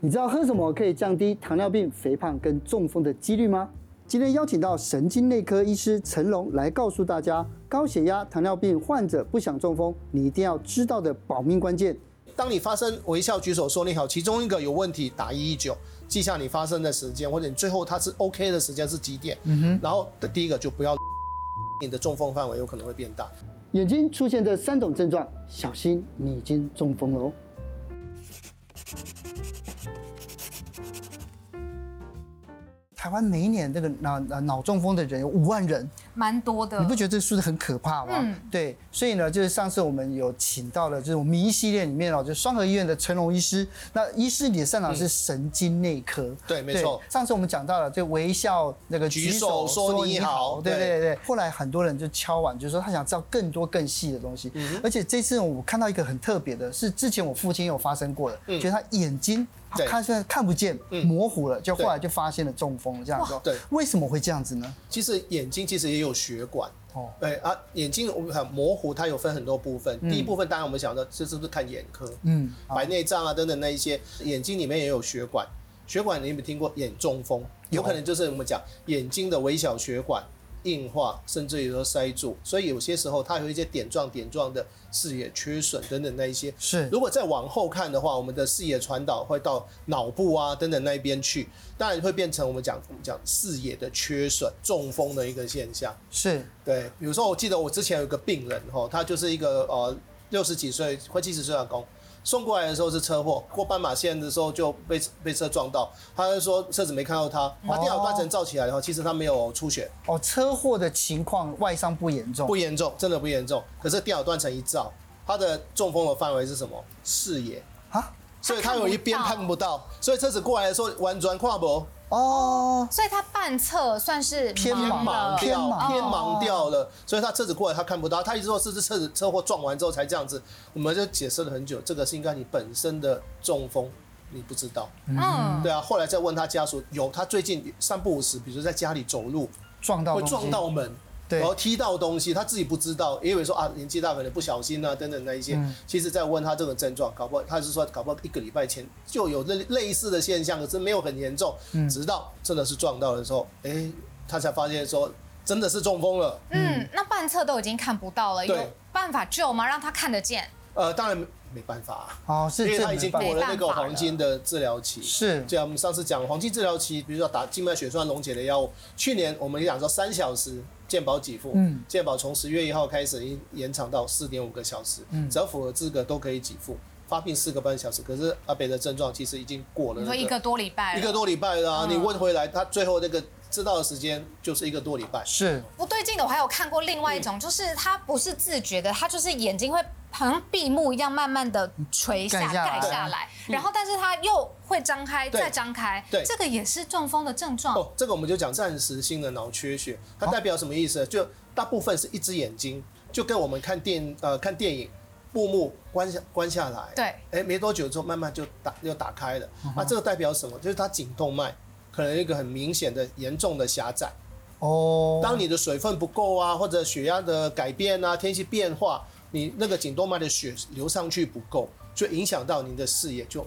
你知道喝什么可以降低糖尿病、肥胖跟中风的几率吗？今天邀请到神经内科医师陈龙来告诉大家，高血压、糖尿病患者不想中风，你一定要知道的保命关键。当你发生微笑举手说你好，其中一个有问题，打一一九，记下你发生的时间，或者你最后它是 OK 的时间是几点。嗯哼。然后的第一个就不要，你的中风范围有可能会变大。眼睛出现这三种症状，小心你已经中风了哦。台湾每一年这个脑脑中风的人有五万人，蛮多的。你不觉得这个数字很可怕吗？嗯，对。所以呢，就是上次我们有请到了，就是我们名医系列里面哦，就双和医院的陈龙医师。那医师你的擅长是神经内科，嗯、对，没错。上次我们讲到了，就微笑那个举手说你好，对对对。后来很多人就敲碗，就是说他想知道更多更细的东西。嗯。而且这次我看到一个很特别的，是之前我父亲有发生过的，嗯，就是他眼睛。他现在看不见，模糊了，就后来就发现了中风这样子。对，为什么会这样子呢？其实眼睛其实也有血管哦。对啊，眼睛我们很模糊，它有分很多部分。第一部分当然我们想到这是不是看眼科？嗯，白内障啊等等那一些，眼睛里面也有血管。血管你有没有听过眼中风？有可能就是我们讲眼睛的微小血管。硬化，甚至有时候塞住，所以有些时候它有一些点状、点状的视野缺损等等那一些。是，如果再往后看的话，我们的视野传导会到脑部啊等等那一边去，当然会变成我们讲讲视野的缺损、中风的一个现象。是，对。比如说，我记得我之前有一个病人哈，他就是一个呃六十几岁、快七十岁的公。送过来的时候是车祸，过斑马线的时候就被被车撞到。他就说车子没看到他，把电脑断层照起来的话，其实他没有出血。哦，车祸的情况外伤不严重，不严重，真的不严重。可是电脑断层一照，他的中风的范围是什么？视野啊，所以他有一边看不到，所以车子过来的时候完全跨不。哦，所以他半侧算是偏盲掉，偏盲掉了，所以他车子过来他看不到，他一直说是这车子车祸撞完之后才这样子，我们就解释了很久，这个是应该你本身的中风，你不知道，嗯，对啊，后来再问他家属，有他最近三不五时，比如在家里走路撞到会撞到门。对，然后踢到东西，他自己不知道，也以为说啊年纪大可能不小心啊等等那一些。嗯、其实，在问他这个症状，搞不好他是说搞不好一个礼拜前就有类类似的现象，可是没有很严重。嗯、直到真的是撞到的时候，哎，他才发现说真的是中风了。嗯，那半侧都已经看不到了，有办法救吗？让他看得见？呃，当然。没办法啊，哦，是，因为他已经过了那个黄金的治疗期。是，就像我们上次讲黄金治疗期，比如说打静脉血栓溶解的药物，去年我们讲说三小时健保给付，嗯，健保从十月一号开始已经延长到四点五个小时，嗯，只要符合资格都可以给付，发病四个半小时。可是阿北的症状其实已经过了，那个，你说一个多礼拜，一个多礼拜了啊！嗯，你问回来，他最后那个知道的时间就是一个多礼拜。是不对劲的，我还有看过另外一种，嗯，就是他不是自觉的，他就是眼睛会。好像闭目一样，慢慢的垂下、盖下来，然后但是它又会张开，再张开，对，这个也是中风的症状。哦，这个我们就讲暂时性的脑缺血，它代表什么意思？就大部分是一只眼睛，就跟我们看电呃看电影，布幕关下关下来，对，哎，没多久之后慢慢就打又打开了。那这个代表什么？就是它颈动脉可能一个很明显的严重的狭窄。哦，当你的水分不够啊，或者血压的改变啊，天气变化。你那个颈动脉的血流上去不够，就影响到你的视野。就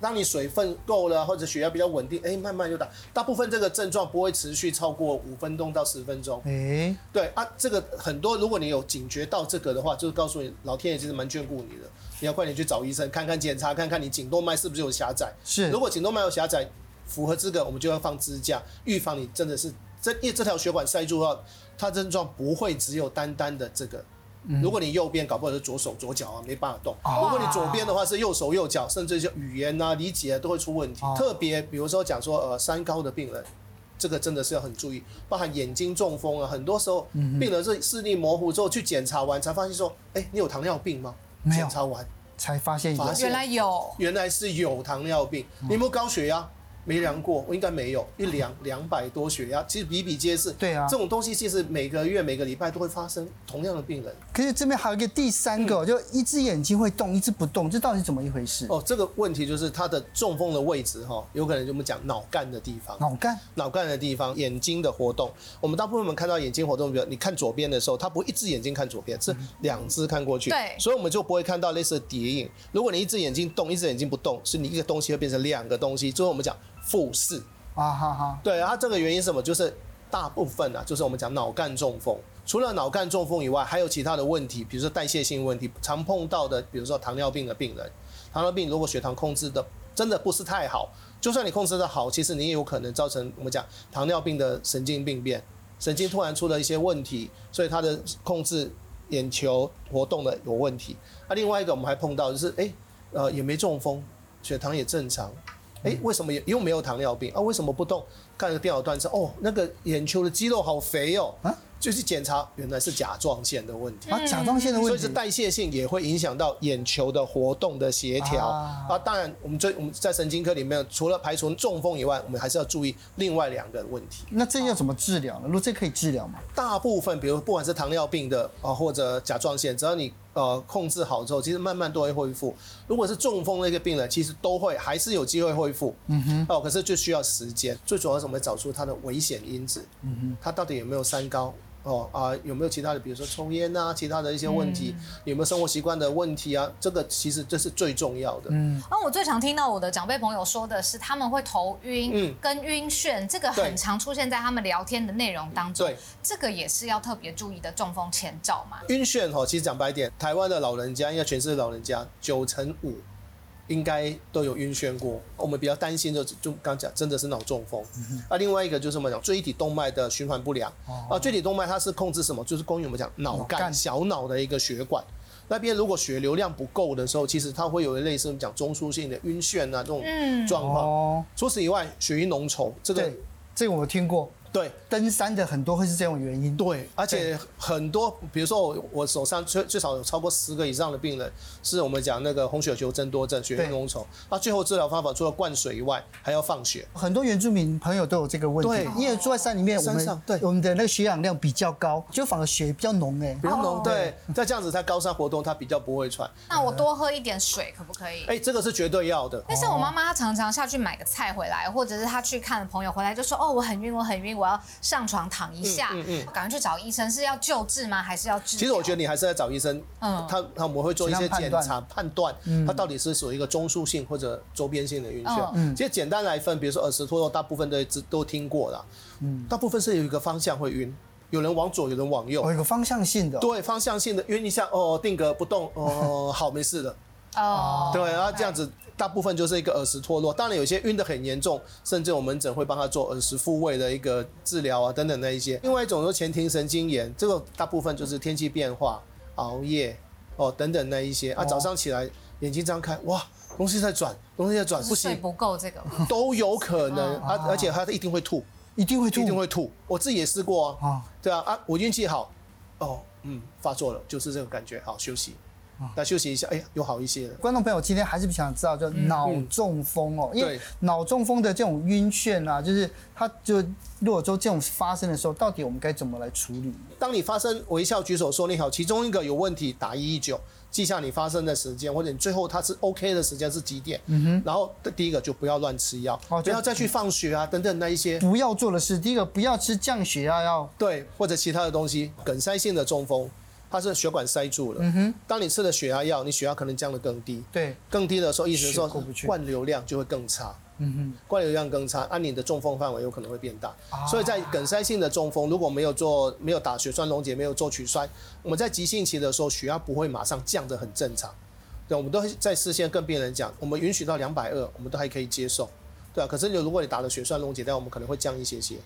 当你水分够了，或者血压比较稳定，哎，慢慢就打。大部分这个症状不会持续超过五分钟到十分钟。哎，对啊，这个很多，如果你有警觉到这个的话，就是告诉你，老天爷其实蛮眷顾你的。你要快点去找医生，看看检查，看看你颈动脉是不是有狭窄。是，如果颈动脉有狭窄，符合资格，我们就要放支架，预防你真的是这因为这条血管塞住的话，它症状不会只有单单的这个。如果你右边搞不好是左手左脚啊，没办法动。如果你左边的话是右手右脚，甚至就语言啊、理解啊都会出问题。特别比如说讲说呃三高的病人，这个真的是要很注意，包含眼睛中风啊，很多时候病人是视力模糊之后去检查完才发现说，哎，你有糖尿病吗？没有，检查完才发现，原来有，原来是有糖尿病。你有没有高血压？没量过，我应该没有一量两百多血压，其实比比皆是。对啊，这种东西其实每个月每个礼拜都会发生同样的病人。可是这边还有一个第三个，嗯、就一只眼睛会动，一只不动，这到底是怎么一回事？哦，这个问题就是它的中风的位置哈，有可能就我们讲脑干的地方。脑干，脑干的地方，眼睛的活动。我们大部分我们看到眼睛活动，比如你看左边的时候，它不会一只眼睛看左边，是两只看过去。对、嗯，所以我们就不会看到类似的叠影。如果你一只眼睛动，一只眼睛不动，是你一个东西会变成两个东西。最后我们讲复视。啊哈哈，对，它这个原因是什么？就是大部分啊，就是我们讲脑干中风。除了脑干中风以外，还有其他的问题，比如说代谢性问题，常碰到的，比如说糖尿病的病人。糖尿病如果血糖控制的真的不是太好，就算你控制的好，其实你也有可能造成我们讲糖尿病的神经病变，神经突然出了一些问题，所以他的控制眼球活动的有问题。那另外一个我们还碰到就是，哎，呃，也没中风，血糖也正常。哎，为什么也又没有糖尿病啊？为什么不动？看个电脑断层，哦，那个眼球的肌肉好肥哦。啊就是检查，原来是甲状腺的问题啊，甲状腺的问题，所以是代谢性也会影响到眼球的活动的协调啊，啊。当然，我们最我们在神经科里面，除了排除中风以外，我们还是要注意另外两个问题。那这要怎么治疗呢？如果这可以治疗吗？大部分，比如不管是糖尿病的啊，或者甲状腺，只要你呃控制好之后，其实慢慢都会恢复。如果是中风的一个病人，其实都会还是有机会恢复。嗯哼。哦，可是就需要时间。最主要是我们找出它的危险因子。嗯哼。它到底有没有三高？哦啊，有没有其他的，比如说抽烟啊，其他的一些问题，嗯、有没有生活习惯的问题啊？这个其实这是最重要的。嗯，那我最常听到我的长辈朋友说的是，他们会头晕，跟晕眩，这个很常出现在他们聊天的内容当中。对，这个也是要特别注意的中风前兆嘛。晕眩哈，其实讲白点，台湾的老人家，应该全是老人家九成五。应该都有晕眩过，我们比较担心的就就刚讲，真的是脑中风。嗯、啊，另外一个就是我们讲椎体动脉的循环不良。哦、啊，椎体动脉它是控制什么？就是供应我们讲脑干小脑的一个血管。那边如果血流量不够的时候，其实它会有类似我们讲中枢性的晕眩啊这种状况。哦、除此以外，血液浓稠，这个这个我听过。对，登山的很多会是这种原因。对，而且很多，比如说我我手上最最少有超过十个以上的病人，是我们讲那个红血球增多症、血液浓稠。那最后治疗方法除了灌水以外，还要放血。很多原住民朋友都有这个问题。对，因为住在山里面，我们对我们的那个血氧量比较高，就反而血比较浓哎，比较浓。对，在这样子在高山活动，它比较不会喘。那我多喝一点水可不可以？哎，这个是绝对要的。但是我妈妈她常常下去买个菜回来，或者是她去看朋友回来，就说哦，我很晕，我很晕，我要上床。躺一下，嗯嗯，赶快去找医生，是要救治吗？还是要治？其实我觉得你还是要找医生，嗯，他他我们会做一些检查，判断。他到底是属于一个中枢性或者周边性的晕眩。嗯，其实简单来分，比如说耳石脱落，大部分都都听过了，嗯，大部分是有一个方向会晕，有人往左，有人往右，有一个方向性的，对，方向性的晕一下，哦，定格不动，哦，好，没事的，哦，对，然后这样子。大部分就是一个耳石脱落，当然有些晕得很严重，甚至我们门诊会帮他做耳石复位的一个治疗啊，等等那一些。另外一种说前庭神经炎，这个大部分就是天气变化、熬夜哦等等那一些啊。早上起来眼睛张开，哇，东西在转，东西在转，不行，睡不够这个都有可能啊，而且他一定会吐，一定会吐，一定会吐。我自己也试过啊，对啊啊，我运气好，哦，嗯，发作了，就是这种感觉，好休息。来休息一下，哎呀，又好一些了。观众朋友，今天还是不想知道，就脑中风哦，因为脑中风的这种晕眩啊，就是它就如果说这种发生的时候，到底我们该怎么来处理？当你发生微笑举手说你好，其中一个有问题，打一一九，记下你发生的时间，或者你最后它是 OK 的时间是几点？嗯哼。然后第一个就不要乱吃药，不要再去放血啊等等那一些不要做的事。第一个不要吃降血压药，对，或者其他的东西，梗塞性的中风。它是血管塞住了。嗯哼。当你吃了血压药，你血压可能降得更低。对。更低的时候，意思是说灌流量就会更差。嗯哼。灌流量更差，那你的中风范围有可能会变大。啊。所以在梗塞性的中风，如果没有做没有打血栓溶解，没有做取栓，我们在急性期的时候，血压不会马上降得很正常。对，我们都会在事先跟病人讲，我们允许到两百二，我们都还可以接受。对啊。可是你如果你打了血栓溶解，但我们可能会降一些些。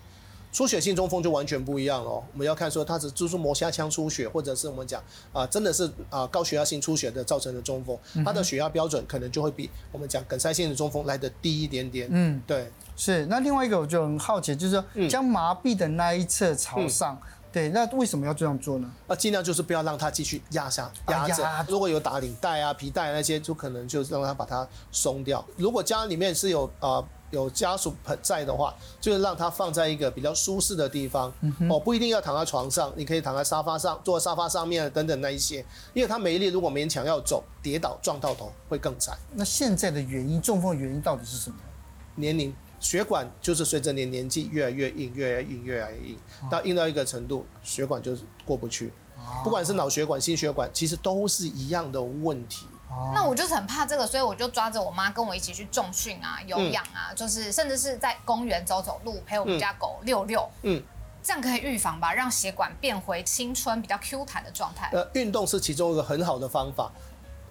出血性中风就完全不一样了，我们要看说它是蛛丝膜下腔出血，或者是我们讲啊，真的是啊高血压性出血的造成的中风，它的血压标准可能就会比我们讲梗塞性的中风来的低一点点。嗯，对，是。那另外一个我就很好奇，就是说将麻痹的那一侧朝上，嗯、对，那为什么要这样做呢？啊，尽量就是不要让它继续压下压着，如果有打领带啊、皮带那些，就可能就让它把它松掉。如果家里面是有啊。有家属在的话，就是让他放在一个比较舒适的地方，哦，不一定要躺在床上，你可以躺在沙发上，坐在沙发上面等等那一些，因为他没力，如果勉强要走，跌倒撞到头会更惨。那现在的原因，中风的原因到底是什么？年龄，血管就是随着你年纪越来越硬，越来越硬，越来越硬，到硬到一个程度，血管就是过不去。不管是脑血管、心血管，其实都是一样的问题。那我就是很怕这个，所以我就抓着我妈跟我一起去重训啊、有氧啊，就是甚至是在公园走走路，陪我们家狗遛遛。嗯，这样可以预防吧，让血管变回青春、比较 Q 弹的状态。呃，运动是其中一个很好的方法，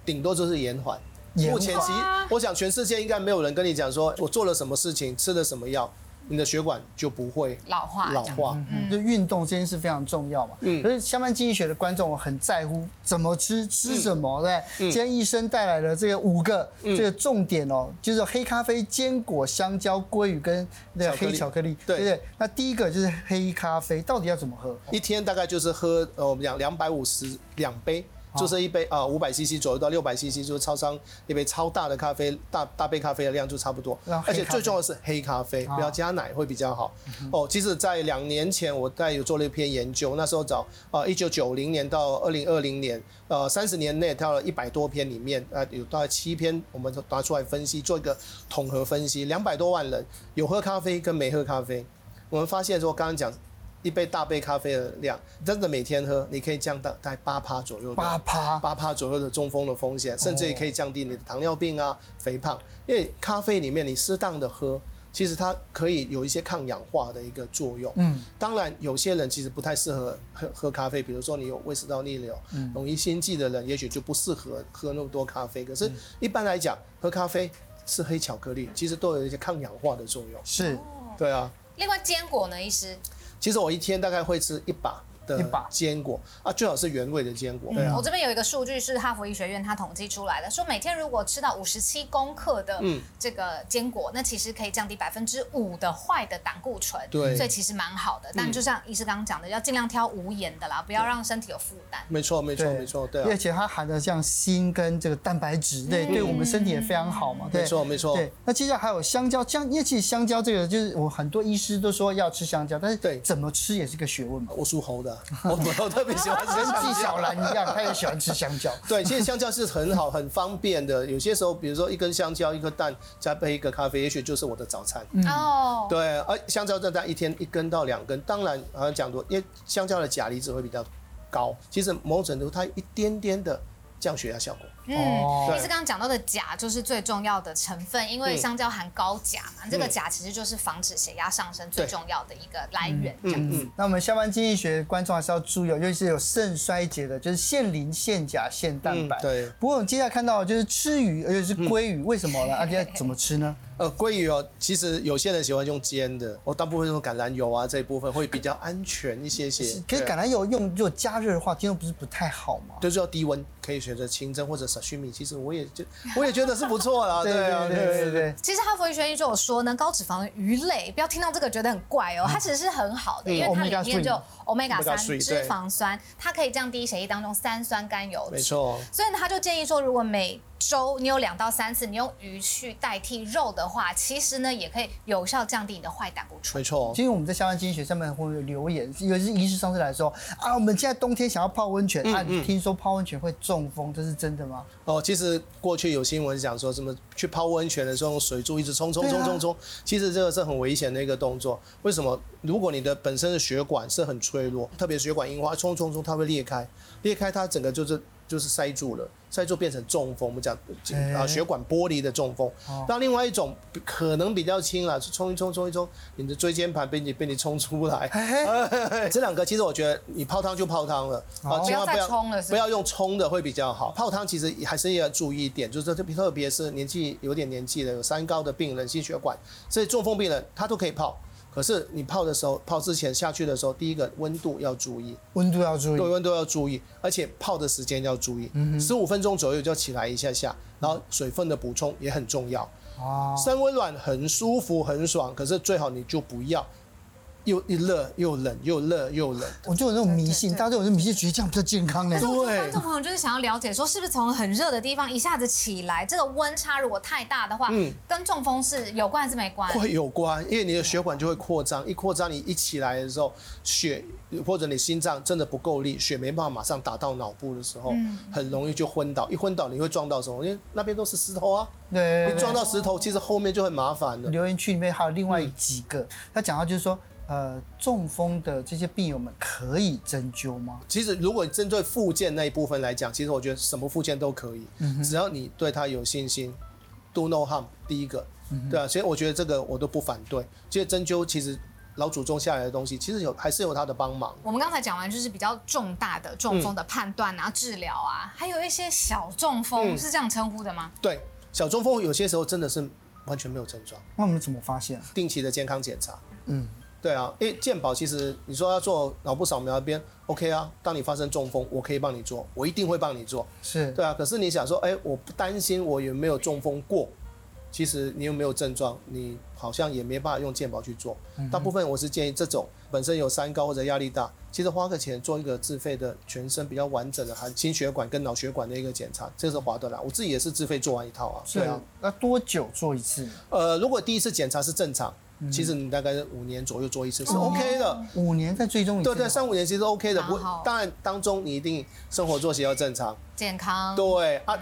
顶多就是延缓。目前其实，我想全世界应该没有人跟你讲说我做了什么事情，吃了什么药。你的血管就不会老化，老化。嗯，就运动这件事非常重要嘛。嗯，可是相关经济学的观众，我很在乎怎么吃，吃什么，对。今天医生带来了这个五个这个重点哦，就是黑咖啡、坚果、香蕉、鲑鱼跟那个黑巧克力，对不对？那第一个就是黑咖啡，到底要怎么喝？一天大概就是喝呃，我们讲两百五十两杯。就是一杯啊，五百 CC 左右到六百 CC，就是超商一杯超大的咖啡，大大杯咖啡的量就差不多。而且最重要的是黑咖啡，不要加奶会比较好。哦，其实，在两年前我大概有做了一篇研究，那时候找啊，一九九零年到二零二零年，呃，三十年内挑了一百多篇里面，呃，有大概七篇，我们拿出来分析，做一个统合分析，两百多万人有喝咖啡跟没喝咖啡，我们发现说，刚刚讲。一杯大杯咖啡的量，真的每天喝，你可以降到大概八趴左右的八趴八趴左右的中风的风险，甚至也可以降低你的糖尿病啊、肥胖。因为咖啡里面你适当的喝，其实它可以有一些抗氧化的一个作用。嗯，当然有些人其实不太适合喝喝咖啡，比如说你有胃食道逆流、嗯、容易心悸的人，也许就不适合喝那么多咖啡。可是一般来讲，喝咖啡是黑巧克力，其实都有一些抗氧化的作用。是，对啊。另外坚果呢，医师？其实我一天大概会吃一把。的坚果啊，最好是原味的坚果。对啊，我这边有一个数据是哈佛医学院它统计出来的，说每天如果吃到五十七公克的这个坚果，那其实可以降低百分之五的坏的胆固醇。对，所以其实蛮好的。但就像医师刚刚讲的，要尽量挑无盐的啦，不要让身体有负担。没错，没错，没错。对，而且它含的像锌跟这个蛋白质，对，对我们身体也非常好嘛。没错，没错。对，那接下来还有香蕉，香，因为其实香蕉这个就是我很多医师都说要吃香蕉，但是对怎么吃也是个学问嘛。我属猴的，我我特别喜欢吃，跟纪晓岚一样，他也喜欢吃香蕉。对，其实香蕉是很好、很方便的。有些时候，比如说一根香蕉、一个蛋，再配一个咖啡，也许就是我的早餐。哦、嗯，对，而香蕉这大概一天一根到两根。当然，好像讲多，因为香蕉的钾离子会比较高。其实某种程度，它一点点的降血压效果。嗯，其实刚刚讲到的钾就是最重要的成分，因为香蕉含高钾嘛，嗯、这个钾其实就是防止血压上升最重要的一个来源。这样子。嗯那我们下班经济学观众还是要注意，尤其是有肾衰竭的，就是限磷、限钾、限蛋白。嗯、对。不过我们接下来看到的就是吃鱼，而且是鲑鱼，嗯、为什么呢？而且怎么吃呢？呃，鲑鱼哦，其实有些人喜欢用煎的，我大部分用橄榄油啊这一部分会比较安全一些些。可是橄榄油用如果加热的话，听说不是不太好吗？就是要低温，可以选择清蒸或者沙西米。其实我也就我也觉得是不错啦。对啊，对对对。其实哈佛医学院就有说呢，高脂肪的鱼类，不要听到这个觉得很怪哦，它其实是很好的，因为它里面就 omega 三脂肪酸，它可以降低血液当中三酸甘油酯。没错。所以呢，他就建议说，如果每周你有两到三次，你用鱼去代替肉的话，其实呢也可以有效降低你的坏胆固醇。没错，其实我们在相关经济学上面会有留言，有些医师上次来说啊，我们现在冬天想要泡温泉，嗯、啊，你听说泡温泉会中风，这是真的吗？哦，其实过去有新闻讲说什么去泡温泉的时候用水柱一直冲冲冲冲冲，啊、其实这个是很危险的一个动作。为什么？如果你的本身的血管是很脆弱，特别血管硬化，冲冲冲它会裂开，裂开它整个就是。就是塞住了，塞住变成中风。我们讲啊，血管剥离的中风。那、欸、另外一种可能比较轻了，冲一冲，冲一冲，你的椎间盘被你被你冲出来。欸、这两个其实我觉得你泡汤就泡汤了，啊、哦，千万不要冲了，不要用冲的会比较好。泡汤其实还是要注意一点，就是特别特别是年纪有点年纪的有三高的病人、心血管，所以中风病人他都可以泡。可是你泡的时候，泡之前下去的时候，第一个温度要注意，温度要注意，对，温度要注意，而且泡的时间要注意，十五、嗯、分钟左右就起来一下下，然后水分的补充也很重要。哦，三温暖很舒服很爽，可是最好你就不要又一热又冷，又热又冷。我就有那种迷信，大家都有那种迷信，觉得这样比较健康呢。对，观众朋友就是想要了解，说是不是从很热的地方一下子起来，这个温差如果太大的话，嗯，跟中风是有关还是没关？会有关，因为你的血管就会扩张，一扩张你一起来的时候，血或者你心脏真的不够力，血没办法马上打到脑部的时候，很容易就昏倒。一昏倒你会撞到什么？因为那边都是石头啊。对，你撞到石头，其实后面就很麻烦了。留言区里面还有另外几个，他讲到就是说。呃，中风的这些病友们可以针灸吗？其实，如果针对附件那一部分来讲，其实我觉得什么附件都可以，嗯、只要你对他有信心，do no harm。第一个，嗯、对啊，所以我觉得这个我都不反对。其实针灸其实老祖宗下来的东西，其实有还是有它的帮忙。我们刚才讲完就是比较重大的中风的判断啊、嗯、治疗啊，还有一些小中风、嗯、是这样称呼的吗？对，小中风有些时候真的是完全没有症状。那我们怎么发现？定期的健康检查。嗯。对啊，因为健保其实你说要做脑部扫描那边，OK 啊。当你发生中风，我可以帮你做，我一定会帮你做。是，对啊。可是你想说，哎，我不担心我有没有中风过，其实你有没有症状，你好像也没办法用健保去做。嗯、大部分我是建议这种本身有三高或者压力大，其实花个钱做一个自费的全身比较完整的含心血管跟脑血管的一个检查，这是划得来。我自己也是自费做完一套啊。对啊。那多久做一次？呃，如果第一次检查是正常。其实你大概五年左右做一次是 OK 的，五年再追踪一次。对对，三五年其实 OK 的，不，当然当中你一定生活作息要正常、健康。对啊。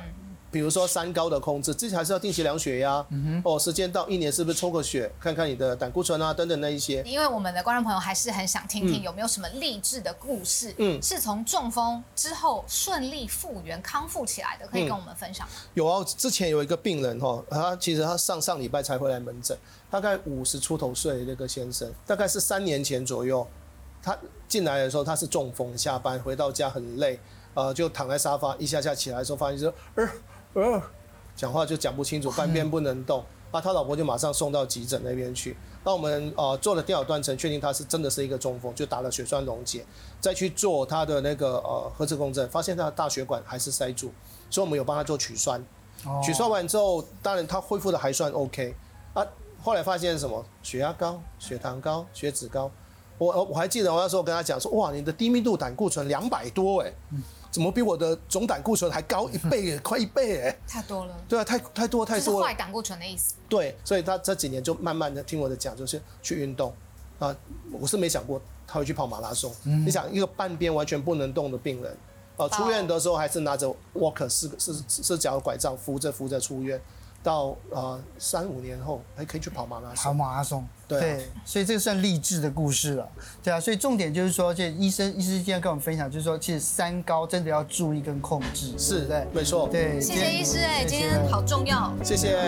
比如说三高的控制，自己还是要定期量血压。嗯哼。哦，时间到一年是不是抽个血，看看你的胆固醇啊等等那一些。因为我们的观众朋友还是很想听听有没有什么励志的故事，嗯，是从中风之后顺利复原康复起来的，可以跟我们分享吗？有啊，之前有一个病人哈，他其实他上上礼拜才回来门诊，大概五十出头岁的那个先生，大概是三年前左右，他进来的时候他是中风，下班回到家很累，呃，就躺在沙发，一下下起来的时候发现说，呃。呃，讲话就讲不清楚，半边不能动，那他老婆就马上送到急诊那边去。那我们呃做了电脑断层，确定他是真的是一个中风，就打了血栓溶解，再去做他的那个呃核磁共振，发现他的大血管还是塞住，所以我们有帮他做取栓。取栓完之后，当然他恢复的还算 OK。啊，后来发现什么？血压高、血糖高、血脂高。我我还记得我那时候跟他讲说，哇，你的低密度胆固醇两百多哎。嗯怎么比我的总胆固醇还高一倍？快一倍哎！太多了。对啊，太太多太多了。坏胆固醇的意思。对，所以他这几年就慢慢的听我的讲，就是去运动啊。我是没想过他会去跑马拉松。嗯。你想一个半边完全不能动的病人，啊，出院的时候还是拿着 walker 四四四脚拐杖扶着扶着出院。到呃三五年后还可以去跑马拉松，跑马拉松，对，对，所以这个算励志的故事了，对啊，所以重点就是说，这医生医师今天跟我们分享，就是说，其实三高真的要注意跟控制，是，对，没错，对，谢谢医师，哎，今天好重要，谢谢。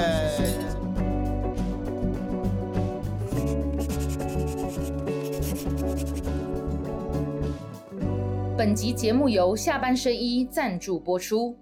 本集节目由下半身衣赞助播出。